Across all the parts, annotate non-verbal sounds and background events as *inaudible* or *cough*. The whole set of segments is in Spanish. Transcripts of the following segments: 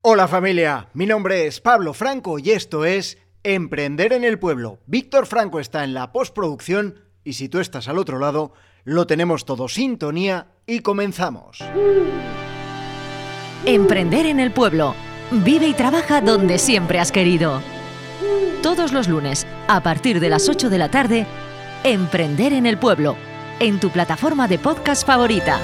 Hola familia, mi nombre es Pablo Franco y esto es Emprender en el Pueblo. Víctor Franco está en la postproducción y si tú estás al otro lado, lo tenemos todo sintonía y comenzamos. Emprender en el Pueblo. Vive y trabaja donde siempre has querido. Todos los lunes, a partir de las 8 de la tarde, Emprender en el Pueblo, en tu plataforma de podcast favorita.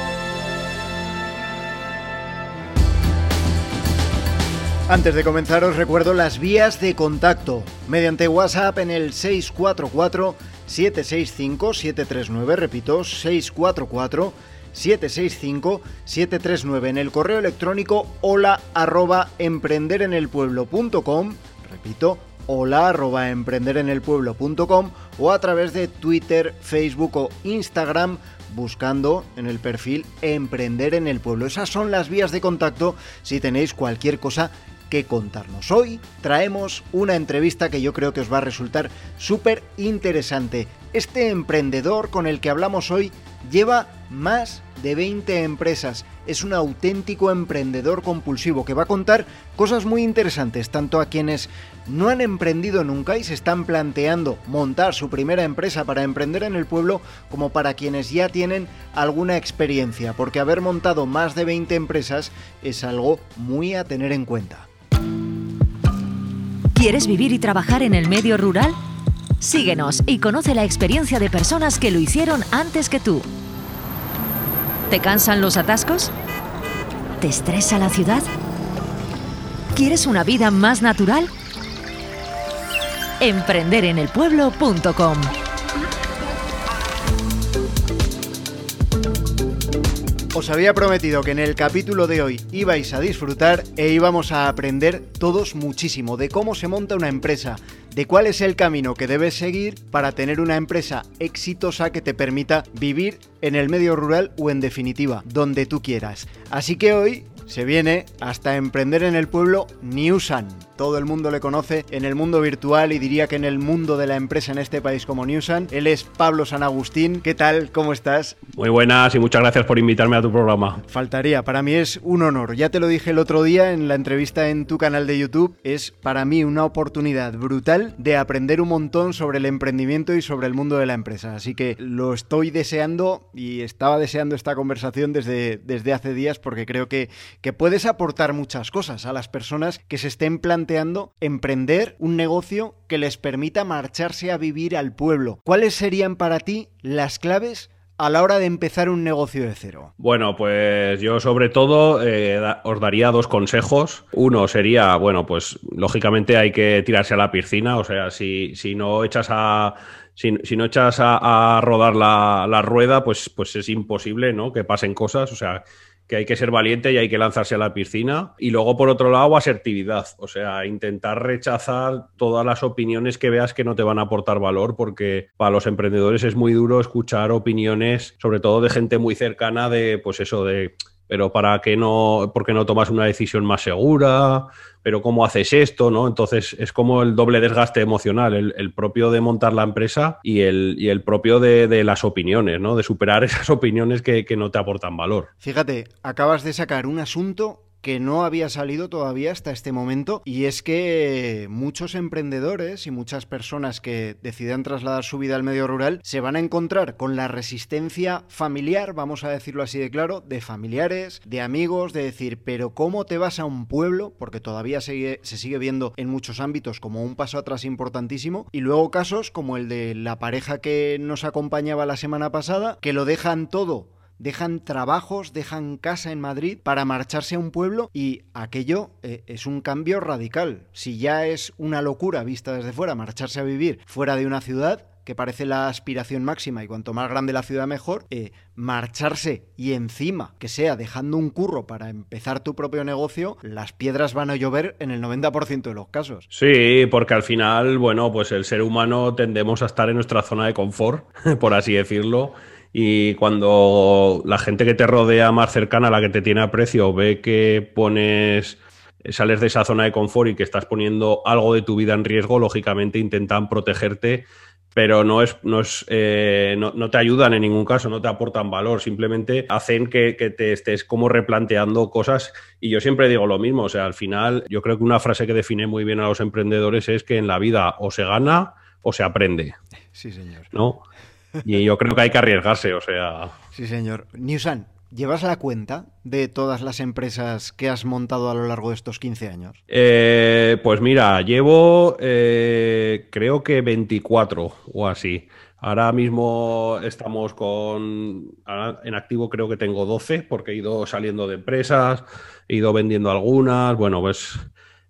Antes de comenzar os recuerdo las vías de contacto. Mediante WhatsApp en el 644-765-739, repito, 644-765-739. En el correo electrónico hola arroba emprenderenelpueblo.com, repito, hola arroba emprenderenelpueblo.com o a través de Twitter, Facebook o Instagram buscando en el perfil Emprender en el Pueblo. Esas son las vías de contacto si tenéis cualquier cosa que contarnos. Hoy traemos una entrevista que yo creo que os va a resultar súper interesante. Este emprendedor con el que hablamos hoy lleva más de 20 empresas. Es un auténtico emprendedor compulsivo que va a contar cosas muy interesantes, tanto a quienes no han emprendido nunca y se están planteando montar su primera empresa para emprender en el pueblo, como para quienes ya tienen alguna experiencia, porque haber montado más de 20 empresas es algo muy a tener en cuenta. ¿Quieres vivir y trabajar en el medio rural? Síguenos y conoce la experiencia de personas que lo hicieron antes que tú. ¿Te cansan los atascos? ¿Te estresa la ciudad? ¿Quieres una vida más natural? Emprenderenelpueblo.com Os había prometido que en el capítulo de hoy ibais a disfrutar e íbamos a aprender todos muchísimo de cómo se monta una empresa, de cuál es el camino que debes seguir para tener una empresa exitosa que te permita vivir en el medio rural o en definitiva, donde tú quieras. Así que hoy se viene hasta emprender en el pueblo Newsan. Todo el mundo le conoce en el mundo virtual y diría que en el mundo de la empresa en este país como Newsan. Él es Pablo San Agustín. ¿Qué tal? ¿Cómo estás? Muy buenas y muchas gracias por invitarme a tu programa. Faltaría, para mí es un honor. Ya te lo dije el otro día en la entrevista en tu canal de YouTube. Es para mí una oportunidad brutal de aprender un montón sobre el emprendimiento y sobre el mundo de la empresa. Así que lo estoy deseando y estaba deseando esta conversación desde, desde hace días porque creo que, que puedes aportar muchas cosas a las personas que se estén planteando emprender un negocio que les permita marcharse a vivir al pueblo. ¿Cuáles serían para ti las claves a la hora de empezar un negocio de cero? Bueno, pues yo sobre todo eh, os daría dos consejos. Uno sería, bueno, pues lógicamente hay que tirarse a la piscina, o sea, si, si no echas a... Si, no echas a, rodar la, la, rueda, pues, pues es imposible, ¿no? Que pasen cosas. O sea, que hay que ser valiente y hay que lanzarse a la piscina. Y luego, por otro lado, asertividad, o sea, intentar rechazar todas las opiniones que veas que no te van a aportar valor, porque para los emprendedores es muy duro escuchar opiniones, sobre todo de gente muy cercana, de, pues eso, de pero ¿para qué no, por qué no tomas una decisión más segura? ¿Pero cómo haces esto? ¿no? Entonces es como el doble desgaste emocional, el, propio de montar la empresa y el, y el propio de, las opiniones, ¿no? De superar *laughs* esas opiniones que, que no te aportan valor. Fíjate, acabas de sacar un asunto que no había salido todavía hasta este momento y es que muchos emprendedores y muchas personas que decidan trasladar su vida al medio rural se van a encontrar con la resistencia familiar, vamos a decirlo así de claro, de familiares, de amigos, de decir, pero ¿cómo te vas a un pueblo? Porque todavía se, se sigue viendo en muchos ámbitos como un paso atrás importantísimo y luego casos como el de la pareja que nos acompañaba la semana pasada, que lo dejan todo dejan trabajos, dejan casa en Madrid para marcharse a un pueblo y aquello eh, es un cambio radical. Si ya es una locura vista desde fuera marcharse a vivir fuera de una ciudad, que parece la aspiración máxima y cuanto más grande la ciudad mejor, eh, marcharse y encima que sea dejando un curro para empezar tu propio negocio, las piedras van a llover en el 90% de los casos. Sí, porque al final, bueno, pues el ser humano tendemos a estar en nuestra zona de confort, *laughs* por así decirlo y cuando la gente que te rodea más cercana, la que te tiene a precio, ve que pones sales de esa zona de confort y que estás poniendo algo de tu vida en riesgo, lógicamente intentan protegerte, pero no es, no es, eh, no, te ayudan en ningún caso, no te aportan valor, simplemente hacen que, que, te estés como replanteando cosas. Y yo siempre digo lo mismo, o sea, al final, yo creo que una frase que define muy bien a los emprendedores es que en la vida o se gana o se aprende. Sí, señor. ¿No? *laughs* Y yo creo que hay que arriesgarse, o sea. Sí, señor. Newsan, ¿llevas la cuenta de todas las empresas que has montado a lo largo de estos 15 años? Eh, pues mira, llevo eh, creo que 24 o así. Ahora mismo estamos con. En activo creo que tengo 12 porque he ido saliendo de empresas, he ido vendiendo algunas. Bueno, pues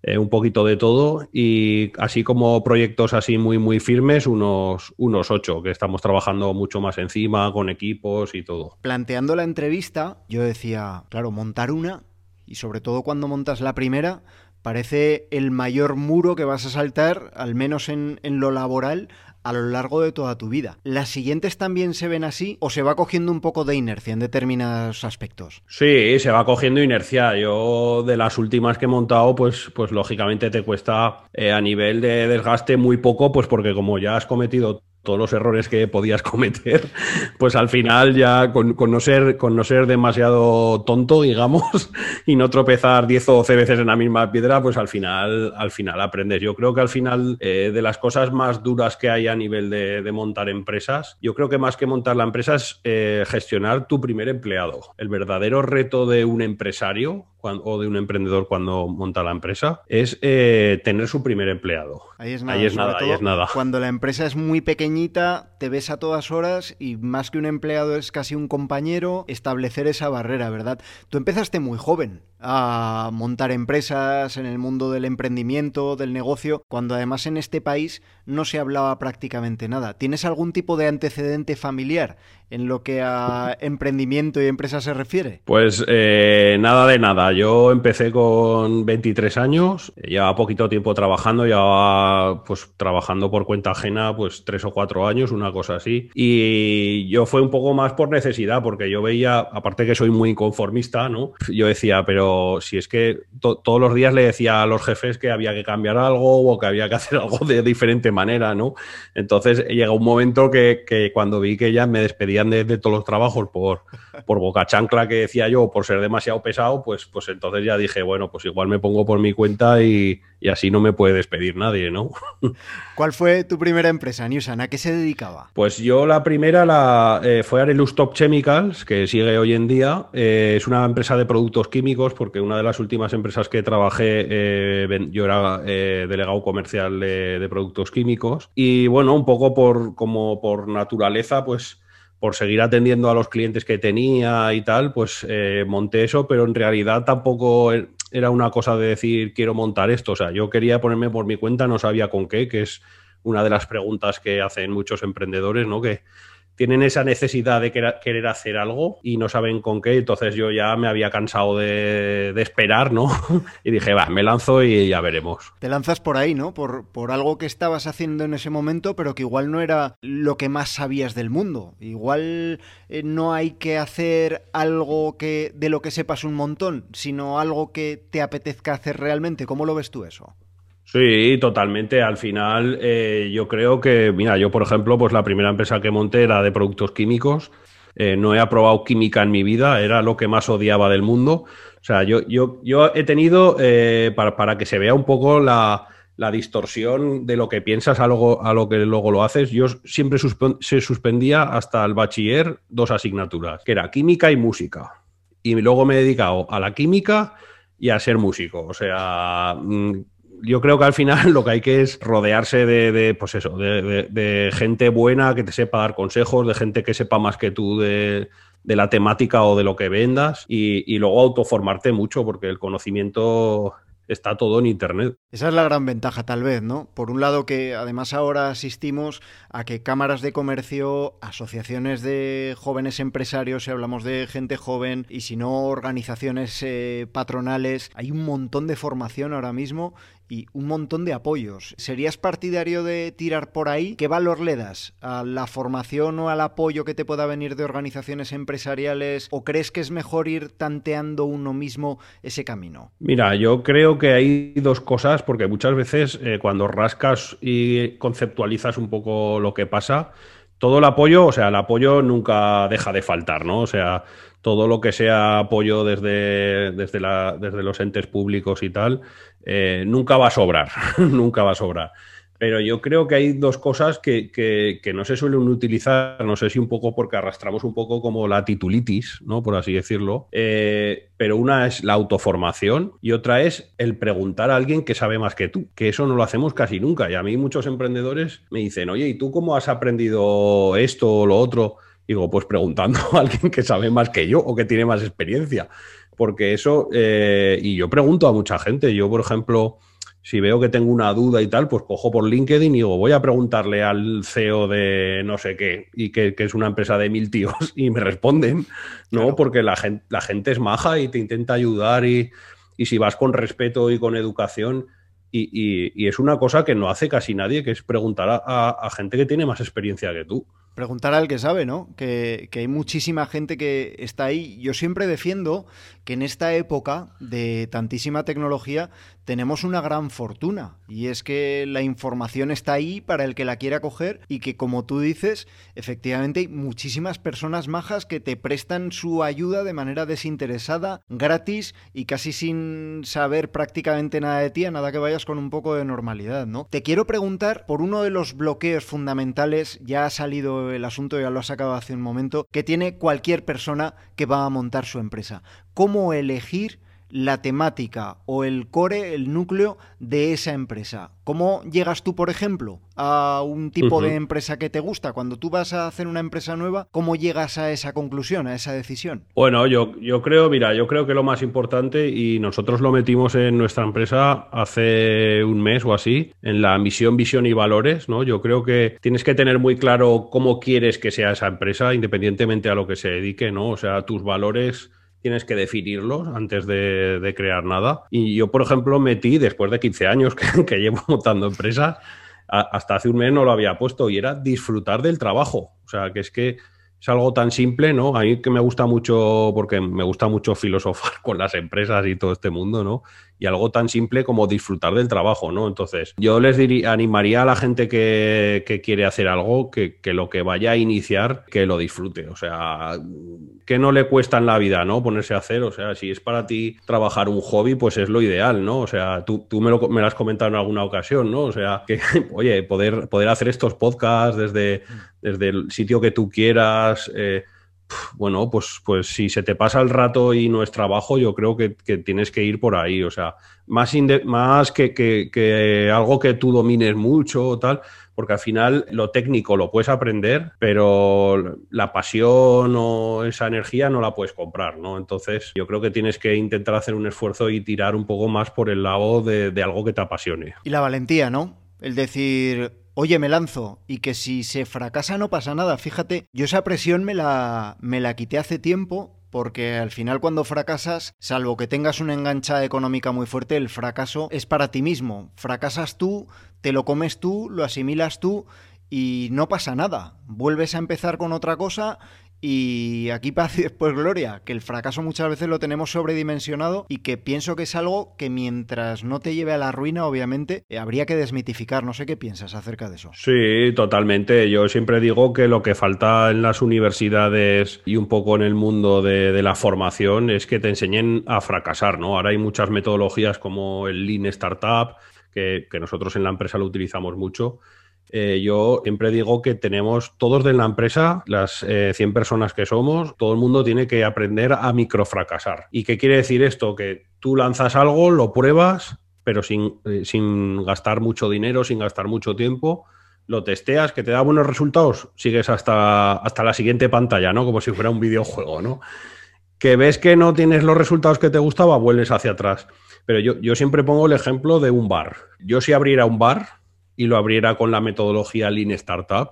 eh, un poquito de todo y así como proyectos así muy muy firmes, unos, unos ocho, que estamos trabajando mucho más encima con equipos y todo. Planteando la entrevista, yo decía, claro, montar una y sobre todo cuando montas la primera, parece el mayor muro que vas a saltar, al menos en, en lo laboral, a lo largo de toda tu vida. ¿Las siguientes también se ven así o se va cogiendo un poco de inercia en determinados aspectos? Sí, se va cogiendo inercia. Yo de las últimas que he montado, pues, pues lógicamente te cuesta eh, a nivel de desgaste muy poco, pues porque como ya has cometido todos los errores que podías *laughs* cometer, pues al final ya con, no, ser, con no ser demasiado tonto, digamos, *laughs* y no tropezar 10 o 12 veces en la misma piedra, pues al final, al final aprendes. Yo creo que al final eh, de las cosas más duras que hay a nivel de, montar empresas, yo creo que más que montar la empresa es eh, gestionar tu primer empleado. El verdadero reto de un empresario o de un emprendedor cuando monta la empresa es eh, tener su primer empleado. Ahí es nada, ahí es nada, ahí es nada. Cuando la empresa es muy pequeñita, te ves a todas horas y más que un empleado es casi un compañero, establecer esa barrera, ¿verdad? Tú empezaste muy joven a montar empresas en el mundo del emprendimiento, del negocio, cuando además en este país no se hablaba prácticamente nada. ¿Tienes algún tipo de antecedente familiar en lo que a emprendimiento y empresa se refiere? Pues eh, nada de nada. Yo empecé con 23 años, ya poquito tiempo trabajando, ya pues trabajando por cuenta ajena, pues tres o cuatro años, una cosa así. Y yo fue un poco más por necesidad, porque yo veía, aparte que soy muy inconformista, ¿no? Yo decía, pero si es que todos los días le decía a los jefes que había que cambiar algo o que había que *laughs* hacer algo de diferente manera, ¿no? Entonces llega un momento que, que cuando vi que ya me despedían de, todos los trabajos por, por boca chancla que decía yo, por ser demasiado pesado, pues, pues entonces ya dije, bueno, pues igual me pongo por mi cuenta y, así no me puede despedir nadie, ¿no? *laughs* ¿Cuál fue tu primera empresa, Newsan? ¿A qué se dedicaba? Pues yo la primera la, eh, fue Arelus Top Chemicals, que sigue hoy en día. Eh, es una empresa de productos químicos, porque una de las últimas empresas que trabajé, eh, yo era delegado comercial de, de productos químicos. Y bueno, un poco por, como por naturaleza, pues por seguir atendiendo a los clientes que tenía y tal, pues eh, monté eso, pero en realidad tampoco er, era una cosa de decir quiero montar esto. O sea, yo quería ponerme por mi cuenta, no sabía con qué, que es una de las preguntas que hacen muchos emprendedores, ¿no? Que, tienen esa necesidad de querer hacer algo y no saben con qué. Entonces yo ya me había cansado de, esperar, ¿no? *laughs* y dije, va, me lanzo y ya veremos. Te lanzas por ahí, ¿no? Por, por algo que estabas haciendo en ese momento, pero que igual no era lo que más sabías del mundo. Igual eh, no hay que hacer algo que de lo que sepas un montón, sino algo que te apetezca hacer realmente. ¿Cómo lo ves tú eso? Sí, totalmente. Al final, eh, yo creo que, mira, yo por ejemplo, pues la primera empresa que monté era de productos químicos. Eh, no he aprobado química en mi vida, era lo que más odiaba del mundo. O sea, yo, yo, yo he tenido, eh, para, que se vea un poco la, distorsión de lo que piensas a lo, a lo que luego lo haces, yo siempre se suspendía hasta el bachiller dos asignaturas, que era química y música. Y luego me he dedicado a la química y a ser músico. O sea, mm, yo creo que al final *laughs* lo que hay que es rodearse de, pues eso, de, gente buena que te sepa dar consejos, de gente que sepa más que tú de, la temática o de lo que vendas y, y luego autoformarte mucho porque el conocimiento está todo en Internet. Esa es la gran ventaja tal vez, ¿no? Por un lado que además ahora asistimos a que cámaras de comercio, asociaciones de jóvenes empresarios, si hablamos de gente joven, y si no organizaciones eh, patronales, hay un montón de formación ahora mismo y un montón de apoyos. ¿Serías partidario de tirar por ahí? ¿Qué valor le das a la formación o al apoyo que te pueda venir de organizaciones empresariales? ¿O crees que es mejor ir tanteando uno mismo ese camino? Mira, yo creo que hay dos cosas, porque muchas veces eh, cuando rascas y conceptualizas un poco lo que pasa, todo el apoyo, o sea, el apoyo nunca deja de faltar, ¿no? O sea, todo lo que sea apoyo desde, desde, los entes públicos y tal, eh, nunca va a sobrar, *laughs* nunca va a sobrar. Pero yo creo que hay dos cosas que, no se suelen utilizar, no sé si un poco porque arrastramos un poco como la titulitis, ¿no? Por así decirlo. Eh, pero una es la autoformación y otra es el preguntar a alguien que sabe más que tú, que eso no lo hacemos casi nunca. Y a mí muchos emprendedores me dicen, oye, ¿y tú cómo has aprendido esto o lo otro? Digo, pues preguntando *laughs* a alguien que sabe más que yo o que tiene más experiencia. Porque eso, eh, y yo pregunto a mucha gente, yo por ejemplo, si veo que tengo una duda y tal, pues cojo por LinkedIn y digo, voy a preguntarle al CEO de no sé qué, y que, es una empresa de mil tíos, *laughs* y me responden, ¿no? Porque la gente, la gente es maja y te intenta ayudar y, si vas con respeto y con educación, y, es una cosa que no hace casi nadie, que es preguntar a gente que tiene más experiencia que tú. Preguntar al que sabe, ¿no? Que, hay muchísima gente que está ahí. Yo siempre defiendo que en esta época de tantísima tecnología tenemos una gran fortuna y es que la información está ahí para el que la quiera coger y que como tú dices, efectivamente hay muchísimas personas majas que te prestan su ayuda de manera desinteresada, gratis y casi sin saber prácticamente nada de ti, nada que vayas con un poco de normalidad, ¿no? Te quiero preguntar por uno de los bloqueos fundamentales, ya ha salido el asunto, ya lo has sacado hace un momento, que tiene cualquier persona que va a montar su empresa. ¿Cómo elegir la temática o el core, el núcleo de esa empresa. ¿Cómo llegas tú, por ejemplo, a un tipo de empresa que te gusta? Cuando tú vas a hacer una empresa nueva, ¿cómo llegas a esa conclusión, a esa decisión? Bueno, yo, yo creo, mira, yo creo que lo más importante, y nosotros lo metimos en nuestra empresa hace un mes o así, en la misión, visión y valores, ¿no? Yo creo que tienes que tener muy claro cómo quieres que sea esa empresa, independientemente a lo que se dedique, ¿no? O sea, tus valores tienes que definirlos antes de, crear nada. Y yo, por ejemplo, metí, después de 15 años *laughs* que, llevo montando empresas, hasta hace un mes no lo había puesto y era disfrutar del trabajo. O sea, que es que es algo tan simple, ¿no? A mí que me gusta mucho, porque me gusta mucho filosofar *laughs* con las empresas y todo este mundo, ¿no? Y algo tan simple como disfrutar del trabajo, ¿no? Entonces, yo les diría, animaría a la gente que, quiere hacer algo que, lo que vaya a iniciar, que lo disfrute. O sea, que no le cuesta en la vida, ¿no? Ponerse a hacer. O sea, si es para ti trabajar un hobby, pues es lo ideal, ¿no? O sea, tú, tú me, lo, me has comentado en alguna ocasión, ¿no? O sea, que, *laughs* oye, poder, poder hacer estos podcasts desde, desde el sitio que tú quieras. Eh, bueno, pues, pues si se te pasa el rato y no es trabajo, yo creo que, tienes que ir por ahí. O sea, más, más que, que, algo que tú domines mucho o tal, porque al final lo técnico lo puedes aprender, pero la pasión o esa energía no la puedes comprar, ¿no? Entonces yo creo que tienes que intentar hacer un esfuerzo y tirar un poco más por el lado de, de algo que te apasione. Y la valentía, ¿no? El decir, oye, me lanzo, y que si se fracasa no pasa nada. Fíjate, yo esa presión me la, me la quité hace tiempo porque al final cuando fracasas, salvo que tengas una engancha económica muy fuerte, el fracaso es para ti mismo. Fracasas tú, te lo comes tú, lo asimilas tú y no pasa nada. Vuelves a empezar con otra cosa y aquí paz y después gloria, que el fracaso muchas veces lo tenemos sobredimensionado y que pienso que es algo que mientras no te lleve a la ruina, obviamente, eh, habría que desmitificar. No sé qué piensas acerca de eso. Sí, totalmente. Yo siempre digo que lo que falta en las universidades y un poco en el mundo de, la formación es que te enseñen a fracasar, ¿no? Ahora hay muchas metodologías como el Lean Startup, que, que nosotros en la empresa lo utilizamos mucho eh, yo siempre digo que tenemos todos de la empresa, las 100 eh, personas que somos, todo el mundo tiene que aprender a microfracasar. ¿Y qué quiere decir esto? Que tú lanzas algo, lo pruebas, pero sin, eh, sin gastar mucho dinero, sin gastar mucho tiempo lo testeas, que te da buenos resultados, sigues hasta, hasta la siguiente pantalla, ¿no? Como si fuera un videojuego, ¿no? Que ves que no tienes los resultados que te gustaba, vuelves hacia atrás. Pero yo, yo siempre pongo el ejemplo de un bar. Yo si abriera un bar, y lo abriera con la metodología Lean Startup,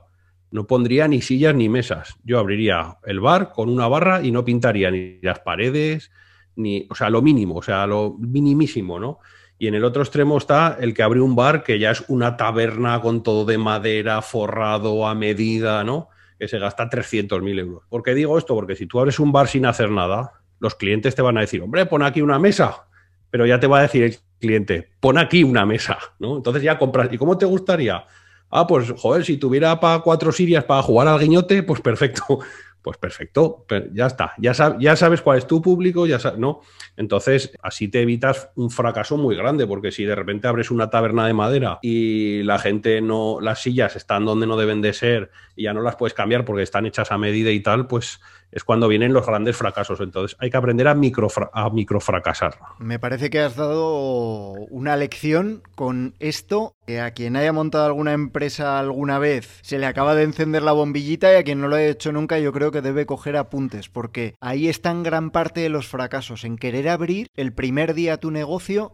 no pondría ni sillas ni mesas. Yo abriría el bar con una barra y no pintaría ni las paredes, ni, o sea, lo mínimo, o sea, lo minimísimo, ¿no? Y en el otro extremo está el que abre un bar que ya es una taberna con todo de madera, forrado a medida, ¿no? Que se gasta 300.000 euros. ¿Por qué digo esto? Porque si tú abres un bar sin hacer nada, los clientes te van a decir, hombre, pon aquí una mesa pero ya te va a decir el cliente, pon aquí una mesa, ¿no? Entonces ya compras. ¿Y cómo te gustaría? Ah, pues, joder, si tuviera para cuatro sirias para jugar al guiñote, pues perfecto. *laughs* Pues perfecto, ya está. Ya, ya sabes cuál es tu público, ya ¿no? Entonces, así te evitas un fracaso muy grande, porque si de repente abres una taberna de madera y la gente no, las sillas están donde no deben de ser y ya no las puedes cambiar porque están hechas a medida y tal, pues es cuando vienen los grandes fracasos. Entonces hay que aprender a, a microfracasar. Me parece que has dado una lección con esto, que a quien haya montado alguna empresa alguna vez se le acaba de encender la bombillita y a quien no lo haya hecho nunca yo creo que debe coger apuntes, porque ahí está en gran parte de los fracasos, en querer abrir el primer día tu negocio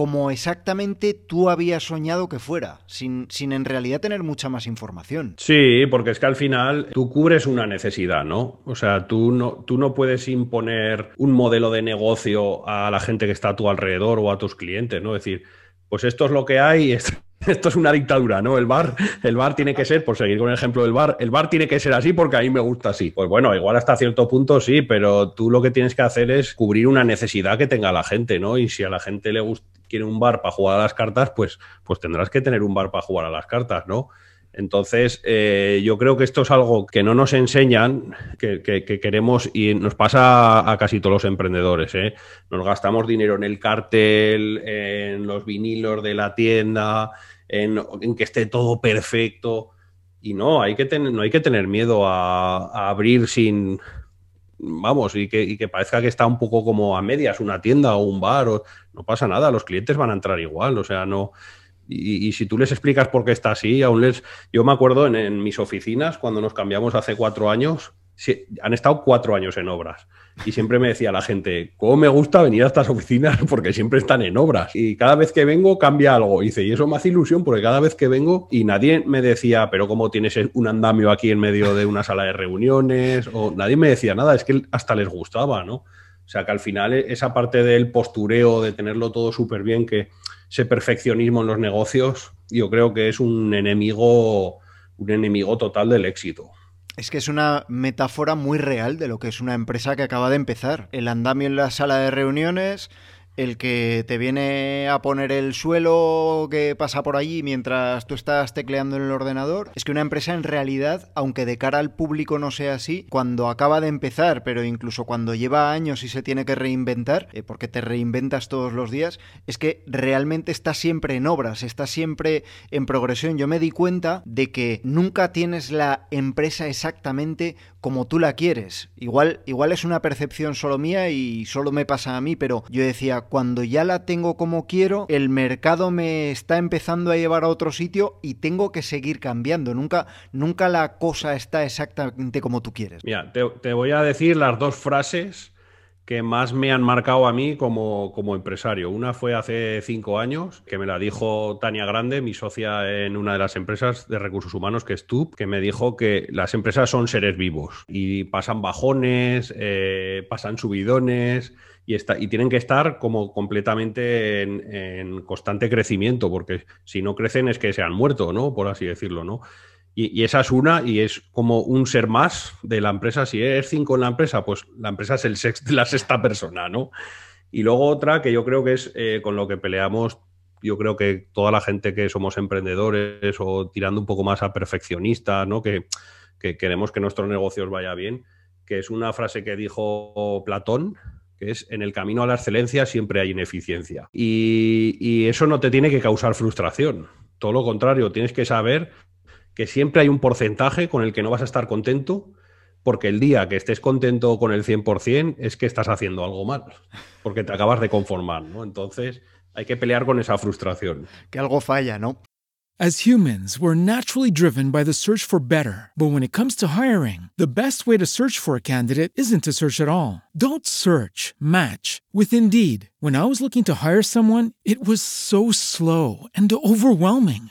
como exactamente tú habías soñado que fuera, sin, sin en realidad tener mucha más información. Sí, porque es que al final tú cubres una necesidad, ¿no? O sea, tú no, tú no puedes imponer un modelo de negocio a la gente que está a tu alrededor o a tus clientes, ¿no? Es decir, pues esto es lo que hay, *laughs* esto es una dictadura, ¿no? El bar, el bar tiene que ser, por seguir con el ejemplo del bar, el bar tiene que ser así porque a mí me gusta así. Pues bueno, igual hasta cierto punto sí, pero tú lo que tienes que hacer es cubrir una necesidad que tenga la gente, ¿no? Y si a la gente le gusta, quiere un bar para jugar a las cartas, pues, pues tendrás que tener un bar para jugar a las cartas, ¿no? Entonces, eh, yo creo que esto es algo que no nos enseñan, que, queremos y nos pasa a, casi todos los emprendedores. ¿eh? Nos gastamos dinero en el cartel, en los vinilos de la tienda, en, que esté todo perfecto. Y no, hay que no hay que tener miedo a, abrir sin, vamos, y que, y que, parezca que está un poco como a medias una tienda o un bar, o, no pasa nada, los clientes van a entrar igual, o sea, no, y, si tú les explicas por qué está así, aún les... Yo me acuerdo en, mis oficinas, cuando nos cambiamos hace cuatro años, han estado cuatro años en obras. Y siempre me decía la gente, ¿cómo me gusta venir a estas oficinas? *laughs* Porque siempre están en obras. Y cada vez que vengo cambia algo. Y dice, y eso me hace ilusión porque cada vez que vengo y nadie me decía, pero ¿cómo tienes un andamio aquí en medio de una sala de reuniones? O nadie me decía nada, es que hasta les gustaba, ¿no? O sea que al final esa parte del postureo, de tenerlo todo súper bien, que ese perfeccionismo en los negocios, yo creo que es un enemigo, un enemigo total del éxito. Es que es una metáfora muy real de lo que es una empresa que acaba de empezar. El andamio en la sala de reuniones, el que te viene a poner el suelo que pasa por allí mientras tú estás tecleando en el ordenador. Es que una empresa en realidad, aunque de cara al público no sea así, cuando acaba de empezar, pero incluso cuando lleva años y se tiene que reinventar, eh, porque te reinventas todos los días, es que realmente está siempre en obras, está siempre en progresión. Yo me di cuenta de que nunca tienes la empresa exactamente como tú la quieres. Igual, igual es una percepción solo mía y solo me pasa a mí, pero yo decía, cuando ya la tengo como quiero, el mercado me está empezando a llevar a otro sitio y tengo que seguir cambiando. Nunca, nunca la cosa está exactamente como tú quieres. Mira, te, voy a decir las dos frases que más me han marcado a mí como, como, empresario. Una fue hace cinco años, que me la dijo Tania Grande, mi socia en una de las empresas de recursos humanos, que es TUP, que me dijo que las empresas son seres vivos y pasan bajones, eh, pasan subidones y, está, y, tienen que estar como completamente en, en, constante crecimiento, porque si no crecen es que se han muerto, ¿no? Por así decirlo, ¿no? Y, esa es una, y es como un ser más de la empresa. Si es cinco en la empresa, pues la empresa es el *laughs* la sexta persona, ¿no? Y luego otra que yo creo que es eh, con lo que peleamos, yo creo que toda la gente que somos emprendedores o tirando un poco más a perfeccionistas, ¿no? Que, queremos que nuestros negocios vaya bien, que es una frase que dijo Platón, que es en el camino a la excelencia siempre hay ineficiencia. Y, y eso no te tiene que causar frustración. Todo lo contrario, tienes que saber que siempre hay un porcentaje con el que no vas a estar contento, porque el día que estés contento con el 100% es que estás haciendo algo mal, porque te acabas de conformar, ¿no? Entonces hay que pelear con esa frustración. Que algo falla, ¿no? As humans, we're naturally driven by the search for better. But when it comes to hiring, the best way to search for a candidate isn't to search at all. Don't search, match with Indeed. When I was looking to hire someone, it was so slow and overwhelming.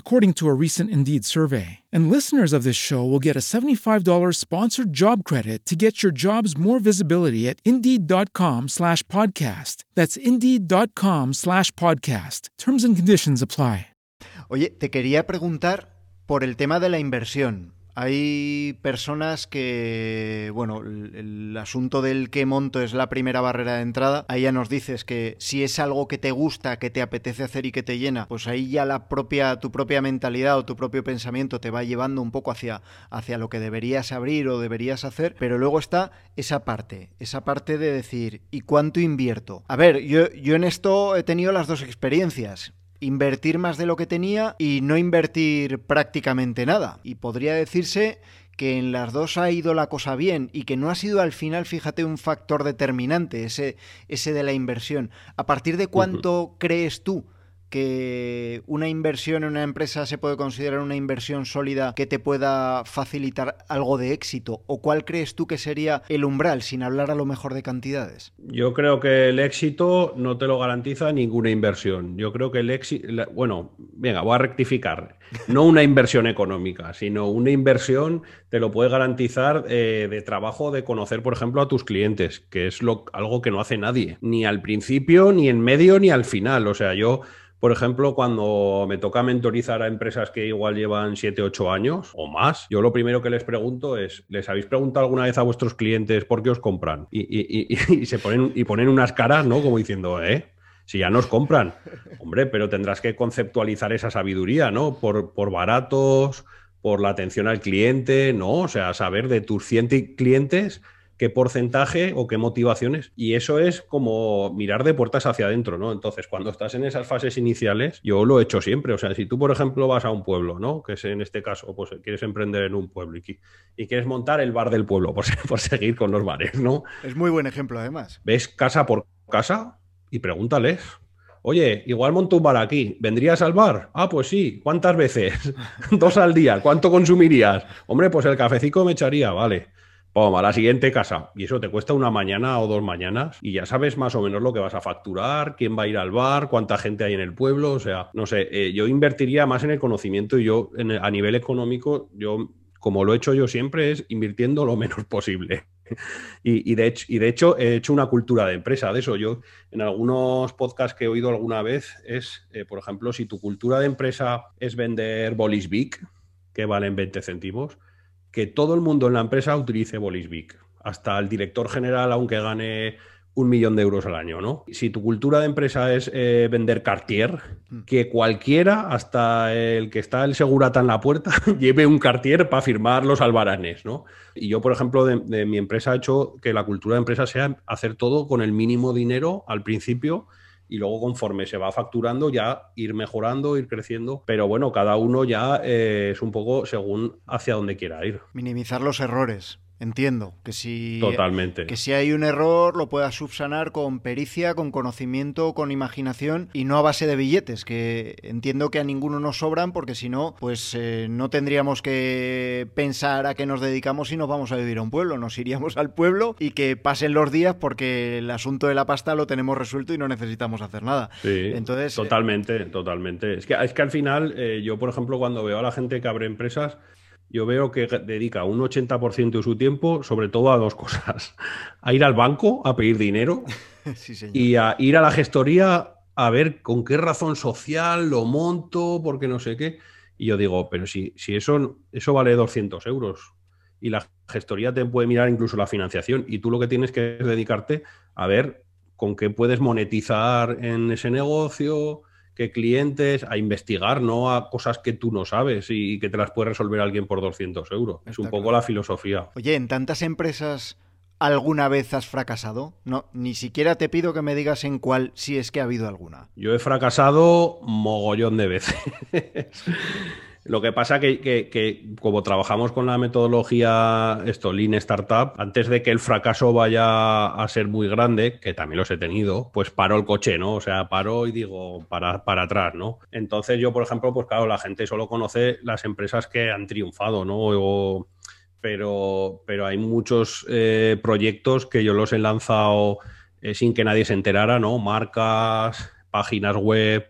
according to a recent Indeed survey. And listeners of this show will get a $75 sponsored job credit to get your jobs more visibility at Indeed.com slash podcast. That's Indeed.com slash podcast. Terms and conditions apply. Oye, te quería preguntar por el tema de la inversión. Hay personas que, bueno, el, asunto del qué monto es la primera barrera de entrada. Ahí ya nos dices que si es algo que te gusta, que te apetece hacer y que te llena, pues ahí ya la propia, tu propia mentalidad o tu propio pensamiento te va llevando un poco hacia, hacia lo que deberías abrir o deberías hacer. Pero luego está esa parte, esa parte de decir, ¿y cuánto invierto? A ver, yo, yo en esto he tenido las dos experiencias invertir más de lo que tenía y no invertir prácticamente nada. Y podría decirse que en las dos ha ido la cosa bien y que no ha sido al final, fíjate, un factor determinante ese, ese de la inversión. ¿A partir de cuánto crees tú que una inversión en una empresa se puede considerar una inversión sólida que te pueda facilitar algo de éxito? ¿O cuál crees tú que sería el umbral, sin hablar a lo mejor de cantidades? Yo creo que el éxito no te lo garantiza ninguna inversión. Yo creo que el éxito, bueno, venga, voy a rectificar. No una inversión económica, sino una inversión te lo puede garantizar eh, de trabajo de conocer, por ejemplo, a tus clientes, que es lo, algo que no hace nadie, ni al principio, ni en medio, ni al final. O sea, yo por ejemplo, cuando me toca mentorizar a empresas que igual llevan 7, 8 años o más, yo lo primero que les pregunto es, ¿les habéis preguntado alguna vez a vuestros clientes por qué os compran? Y, se ponen, y ponen unas caras, ¿no? Como diciendo, ¿eh? Si ya nos compran, hombre, pero tendrás que conceptualizar esa sabiduría, ¿no? Por, por baratos, por la atención al cliente, ¿no? O sea, saber de tus 100 clientes qué porcentaje o qué motivaciones. Y eso es como mirar de puertas hacia adentro, ¿no? Entonces, cuando estás en esas fases iniciales, yo lo he hecho siempre. O sea, si tú, por ejemplo, vas a un pueblo, ¿no? Que es en este caso, pues quieres emprender en un pueblo y, y quieres montar el bar del pueblo, por, *laughs* por seguir con los bares, ¿no? Es muy buen ejemplo, además. Ves casa por casa y pregúntales. Oye, igual monto un bar aquí. ¿Vendrías al bar? Ah, pues sí. ¿Cuántas veces? *laughs* Dos al día. ¿Cuánto consumirías? Hombre, pues el cafecito me echaría, vale. Pum, a la siguiente casa. Y eso te cuesta una mañana o dos mañanas y ya sabes más o menos lo que vas a facturar, quién va a ir al bar, cuánta gente hay en el pueblo. O sea, no sé, eh, yo invertiría más en el conocimiento y yo a nivel económico, yo como lo he hecho yo siempre, es invirtiendo lo menos posible. *laughs* y, de hecho, hecho he hecho una cultura de empresa de eso. Yo en algunos podcasts que he oído alguna vez es, eh, por ejemplo, si tu cultura de empresa es vender bolis big, que valen 20 céntimos, que todo el mundo en la empresa utilice Bolisvic. Hasta el director general, aunque gane un millón de euros al año, ¿no? Si tu cultura de empresa es eh, vender Cartier, mm. que cualquiera, hasta el que está el segurata en la puerta, *laughs* lleve un Cartier para firmar los albaranes, ¿no? Y yo, por ejemplo, de, mi empresa he hecho que la cultura de empresa sea hacer todo con el mínimo dinero al principio y luego conforme se va facturando ya ir mejorando, ir creciendo, pero bueno, cada uno ya eh, es un poco según hacia dónde quiera ir. Minimizar los errores. Entiendo que si, Totalmente. que si hay un error lo puedas subsanar con pericia, con conocimiento, con imaginación y no a base de billetes, que entiendo que a ninguno nos sobran porque si no, pues eh, no tendríamos que pensar a qué nos dedicamos y nos vamos a vivir a un pueblo, nos iríamos al pueblo y que pasen los días porque el asunto de la pasta lo tenemos resuelto y no necesitamos hacer nada. Sí, Entonces, eh, totalmente, totalmente. Es que, es que al final, eh, yo por ejemplo, cuando veo a la gente que abre empresas, yo veo que dedica un 80% de su tiempo sobre todo a dos cosas. *laughs* A ir al banco a pedir dinero *laughs* y a ir a la gestoría a ver con qué razón social lo monto, porque no sé qué. Y yo digo, pero si, si eso, eso vale 200 euros y la gestoría te puede mirar incluso la financiación y tú lo que tienes que es dedicarte a ver con qué puedes monetizar en ese negocio, que clientes, a investigar, no a cosas que tú no sabes y que te las puede resolver alguien por 200 euros. es un poco la filosofía. Oye, en tantas empresas alguna vez has fracasado? No, ni siquiera te pido que me digas en cuál, si es que ha habido alguna. Yo he fracasado mogollón de veces. *laughs* Lo que pasa que, que, como trabajamos con la metodología esto, Lean Startup, antes de que el fracaso vaya a ser muy grande, que también los he tenido, pues paro el coche, ¿no? O sea, paro y digo, para, para atrás, ¿no? Entonces yo, por ejemplo, pues claro, la gente solo conoce las empresas que han triunfado, ¿no? pero, pero hay muchos eh, proyectos que yo los he lanzado eh, sin que nadie se enterara, ¿no? Marcas, páginas web,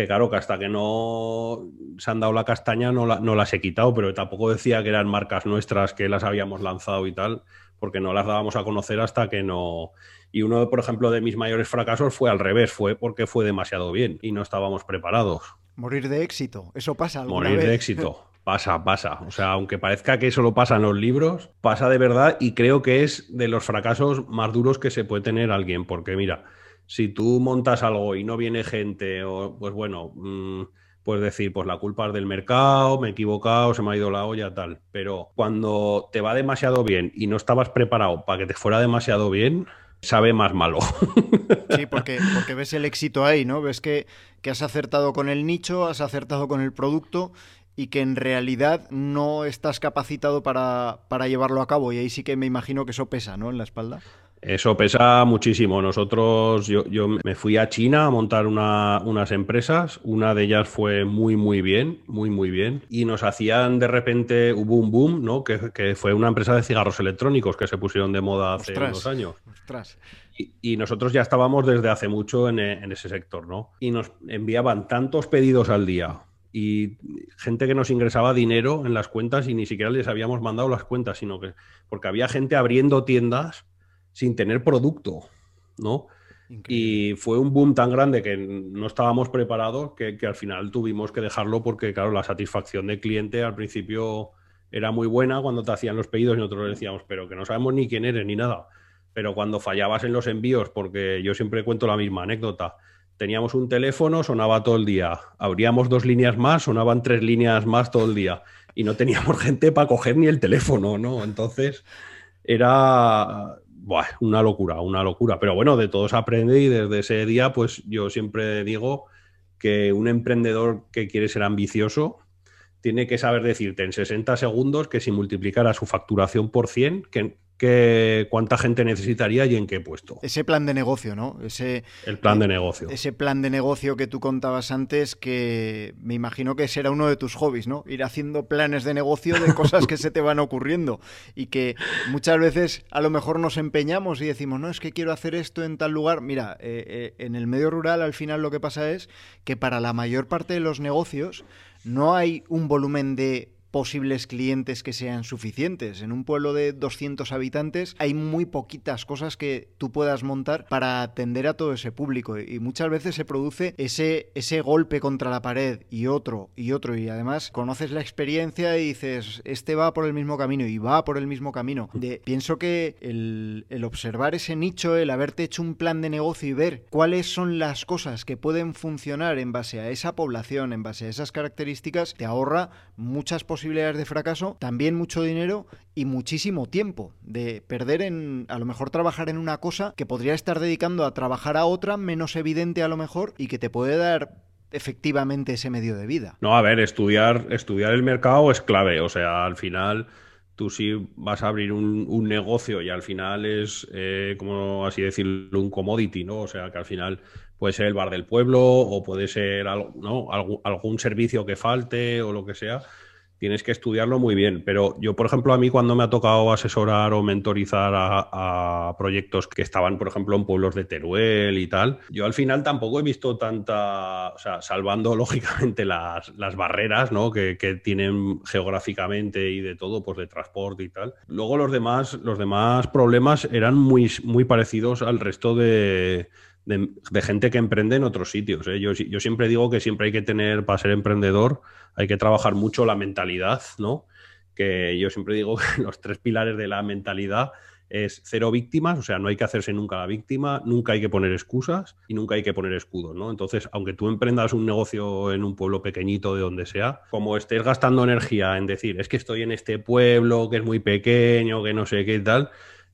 que claro, que hasta que no se han dado la castaña no, no las he quitado, pero tampoco decía que eran marcas nuestras que las habíamos lanzado y tal, porque no las dábamos a conocer hasta que no... Y uno, por ejemplo, de mis mayores fracasos fue al revés, fue porque fue demasiado bien y no estábamos preparados. Morir de éxito, eso pasa. Morir de éxito. *laughs* Pasa, pasa. O sea, aunque parezca que eso lo pasa en los libros, pasa de verdad y creo que es de los fracasos más duros que se puede tener alguien, porque mira, si tú montas algo y no viene gente, o, pues bueno, mm, puedes decir, pues la culpa es del mercado, me he equivocado, se me ha ido la olla, tal. Pero cuando te va demasiado bien y no estabas preparado para que te fuera demasiado bien, sabe más malo. *laughs* Sí, porque, porque ves el éxito ahí, ¿no? Ves que, que has acertado con el nicho, has acertado con el producto y que en realidad no estás capacitado para, para, llevarlo a cabo. Y ahí sí que me imagino que eso pesa, ¿no? En la espalda. Eso pesa muchísimo. Nosotros, yo, yo me fui a China a montar unas empresas. Una de ellas fue muy, muy bien, muy, muy bien. Y nos hacían de repente, hubo un boom, ¿no? Que, fue una empresa de cigarros electrónicos que se pusieron de moda hace unos años. Y, nosotros ya estábamos desde hace mucho en, en ese sector, ¿no? Y nos enviaban tantos pedidos al día, y gente que nos ingresaba dinero en las cuentas y ni siquiera les habíamos mandado las cuentas, sino que porque había gente abriendo tiendas sin tener producto, ¿no? Y fue un boom tan grande que no estábamos preparados que, al final tuvimos que dejarlo porque, claro, la satisfacción del cliente al principio era muy buena cuando te hacían los pedidos y nosotros decíamos, pero que no sabemos ni quién eres ni nada. Pero cuando fallabas en los envíos, porque yo siempre cuento la misma anécdota, teníamos un teléfono, sonaba todo el día, abríamos dos líneas más, sonaban tres líneas más todo el día y no teníamos *laughs* gente para coger ni el teléfono, ¿no? Entonces era una locura, una locura. Pero bueno, de todo se aprende y desde ese día, pues yo siempre digo que un emprendedor que quiere ser ambicioso tiene que saber decirte en 60 segundos que si multiplicara su facturación por 100, que, cuánta gente necesitaría y en qué puesto. Ese plan de negocio, ¿no? Ese, el plan de negocio. Ese plan de negocio que tú contabas antes, que me imagino que será uno de tus hobbies, ¿no? Ir haciendo planes de negocio de cosas que se te van ocurriendo y que muchas veces a lo mejor nos empeñamos y decimos, no, es que quiero hacer esto en tal lugar. Mira, eh, eh, en el medio rural al final lo que pasa es que para la mayor parte de los negocios no hay un volumen de posibles clientes que sean suficientes. En un pueblo de 200 habitantes hay muy poquitas cosas que tú puedas montar para atender a todo ese público y muchas veces se produce ese, ese golpe contra la pared y otro y otro y además conoces la experiencia y dices, este va por el mismo camino y va por el mismo camino. De, pienso que el, el observar ese nicho, el haberte hecho un plan de negocio y ver cuáles son las cosas que pueden funcionar en base a esa población, en base a esas características, te ahorra muchas posibilidades posibilidades de fracaso, también mucho dinero y muchísimo tiempo de perder en, a lo mejor trabajar en una cosa que podría estar dedicando a trabajar a otra, menos evidente a lo mejor, y que te puede dar efectivamente ese medio de vida. No, a ver, estudiar, estudiar el mercado es clave, o sea, al final tú sí vas a abrir un, negocio y al final es, eh, como así decirlo, un commodity, ¿no? O sea, que al final puede ser el bar del pueblo o puede ser ¿no? algún servicio que falte o lo que sea tienes que estudiarlo muy bien. Pero yo, por ejemplo, a mí cuando me ha tocado asesorar o mentorizar a, proyectos que estaban, por ejemplo, en pueblos de Teruel y tal, yo al final tampoco he visto tanta, o sea, salvando *laughs* lógicamente las, barreras ¿no? que, tienen geográficamente y de todo, pues de transporte y tal. Luego los demás, los demás problemas eran muy, muy parecidos al resto de de, gente que emprende en otros sitios. ¿eh? Yo, siempre digo que siempre hay que tener, para ser emprendedor, hay que trabajar mucho la mentalidad, ¿no? Que yo siempre digo que *laughs* los tres pilares de la mentalidad es cero víctimas, o sea, no hay que hacerse nunca la víctima, nunca hay que poner excusas y nunca hay que poner escudos, ¿no? Entonces, aunque tú emprendas un negocio en un pueblo pequeñito de donde sea, como estés gastando energía en decir, es que estoy en este pueblo que es muy pequeño, que no sé qué tal,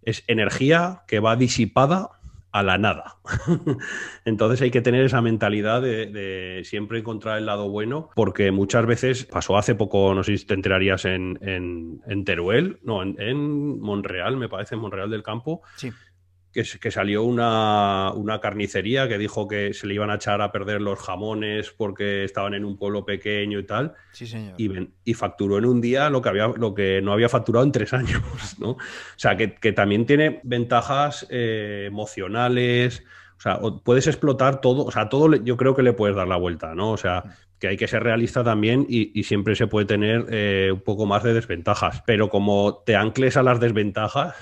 es energía que va disipada a la nada. *laughs* Entonces hay que tener esa mentalidad de, siempre encontrar el lado bueno, porque muchas veces pasó hace poco, no sé si te enterarías en, en, Teruel, no, en, en, Monreal, me parece, en Monreal del Campo. Sí que, salió una, carnicería que dijo que se le iban a echar a perder los jamones porque estaban en un pueblo pequeño y tal. Sí, señor. Y, facturó en un día lo que, había, lo que no había facturado en tres *laughs* años, ¿no? O sea, que, también tiene ventajas eh, emocionales. O sea, puedes explotar todo, o sea, todo yo creo que le puedes dar la vuelta, ¿no? O sea, que hay que ser realista también y, siempre se puede tener eh, un poco más de desventajas. Pero como te ancles a las desventajas,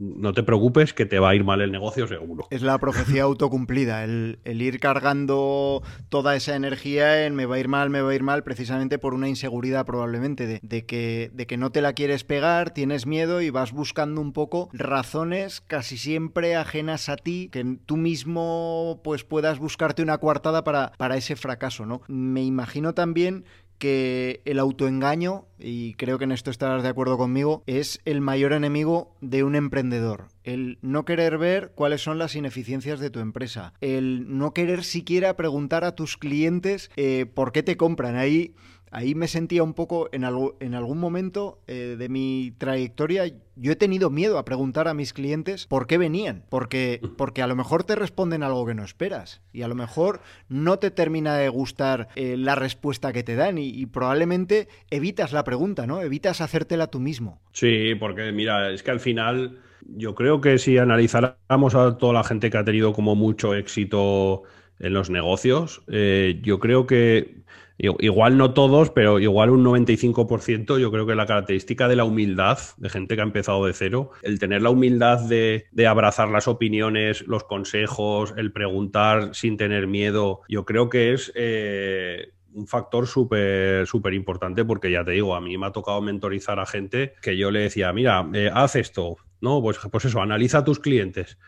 no te preocupes que te va a ir mal el negocio seguro. Es la profecía autocumplida, el, ir cargando toda esa energía en me va a ir mal, me va a ir mal, precisamente por una inseguridad probablemente de, que, de que no te la quieres pegar, tienes miedo y vas buscando un poco razones casi siempre ajenas a ti, que tú mismo pues puedas buscarte una coartada para, para ese fracaso, ¿no? Me imagino también que el autoengaño, y creo que en esto estarás de acuerdo conmigo, es el mayor enemigo de un emprendedor. El no querer ver cuáles son las ineficiencias de tu empresa. El no querer siquiera preguntar a tus clientes eh, por qué te compran. Ahí ahí me sentía un poco, en, en algún momento eh, de mi trayectoria, yo he tenido miedo a preguntar a mis clientes por qué venían, porque, porque a lo mejor te responden algo que no esperas y a lo mejor no te termina de gustar eh, la respuesta que te dan y, probablemente evitas la pregunta, ¿no? Evitas hacértela tú mismo. Sí, porque mira, es que al final yo creo que si analizáramos a toda la gente que ha tenido como mucho éxito en los negocios, eh, yo creo que Igual no todos, pero igual un 95%, yo creo que la característica de la humildad, de gente que ha empezado de cero, el tener la humildad de, abrazar las opiniones, los consejos, el preguntar sin tener miedo, yo creo que es... Eh, un factor súper súper importante porque ya te digo, a mí me ha tocado mentorizar a gente que yo le decía, mira, eh, haz esto, ¿no? Pues, pues eso, analiza a tus clientes.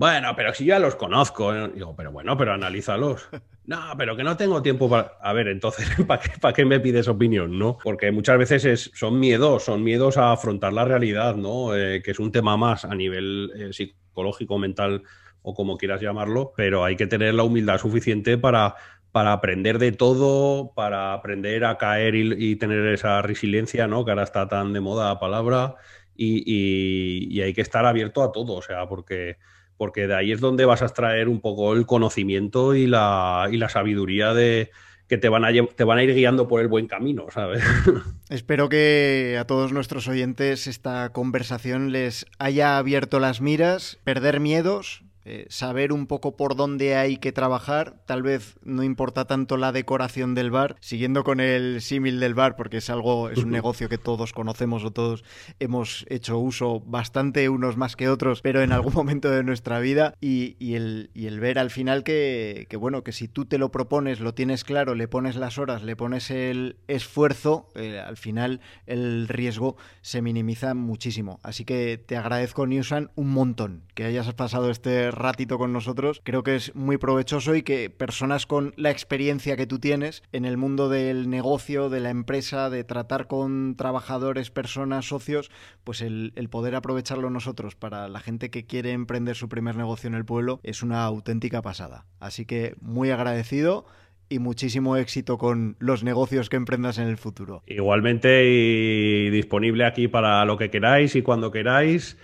Bueno, pero si ya los conozco. ¿eh? Digo, pero bueno, pero analízalos. No, pero que no tengo tiempo para. A ver, entonces, *laughs* ¿para qué, para qué me pides opinión, no? Porque muchas veces es, son miedos, son miedos a afrontar la realidad, ¿no? Eh, que es un tema más a nivel eh, psicológico, mental o como quieras llamarlo, pero hay que tener la humildad suficiente para, para aprender de todo, para aprender a caer y, tener esa resiliencia, ¿no? Que ahora está tan de moda la palabra, y, y hay que estar abierto a todo, o sea, porque porque de ahí es donde vas a extraer un poco el conocimiento y la, y la sabiduría de, que te van, a, te van a ir guiando por el buen camino, ¿sabes? *laughs* Espero que a todos nuestros oyentes esta conversación les haya abierto las miras, perder miedos, eh, saber un poco por dónde hay que trabajar. Tal vez no importa tanto la decoración del bar, siguiendo con el símil del bar, porque es algo, es un *laughs* negocio que todos conocemos o todos hemos hecho uso bastante, unos más que otros, pero en algún *laughs* momento de nuestra vida. Y, el, el, ver al final que, que, bueno, que si tú te lo propones, lo tienes claro, le pones las horas, le pones el esfuerzo, eh, al final el riesgo se minimiza muchísimo. Así que te agradezco, Newsan, un montón que hayas pasado este ratito con nosotros. Creo que es muy provechoso y que personas con la experiencia que tú tienes en el mundo del negocio, de la empresa, de tratar con trabajadores, personas, socios, pues el, el poder aprovecharlo nosotros para la gente que quiere emprender su primer negocio en el pueblo es una auténtica pasada. Así que muy agradecido y muchísimo éxito con los negocios que emprendas en el futuro. Igualmente y disponible aquí para lo que queráis y cuando queráis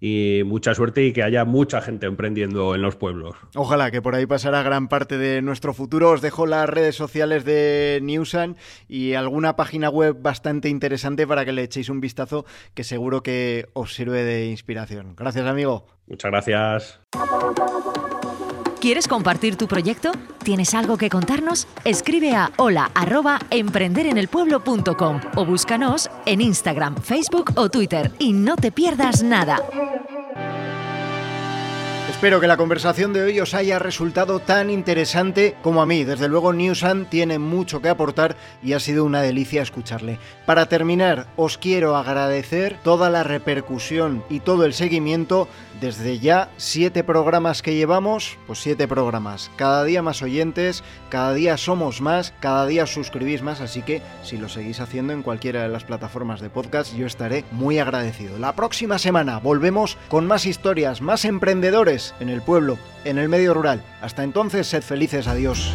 y mucha suerte y que haya mucha gente emprendiendo en los pueblos. Ojalá que por ahí pasará gran parte de nuestro futuro. Os dejo las redes sociales de Newsan y alguna página web bastante interesante para que le echéis un vistazo que seguro que os sirve de inspiración. Gracias, amigo. Muchas gracias. ¿Quieres compartir tu proyecto? ¿Tienes algo que contarnos? Escribe a hola@emprenderenelpueblo.com o búscanos en Instagram, Facebook o Twitter y no te pierdas nada. Espero que la conversación de hoy os haya resultado tan interesante como a mí. Desde luego, Newsan tiene mucho que aportar y ha sido una delicia escucharle. Para terminar, os quiero agradecer toda la repercusión y todo el seguimiento desde ya siete programas que llevamos, pues siete programas. Cada día más oyentes, cada día somos más, cada día suscribís más, así que si lo seguís haciendo en cualquiera de las plataformas de podcast, yo estaré muy agradecido. La próxima semana volvemos con más historias, más emprendedores en el pueblo, en el medio rural. Hasta entonces, sed felices, adiós.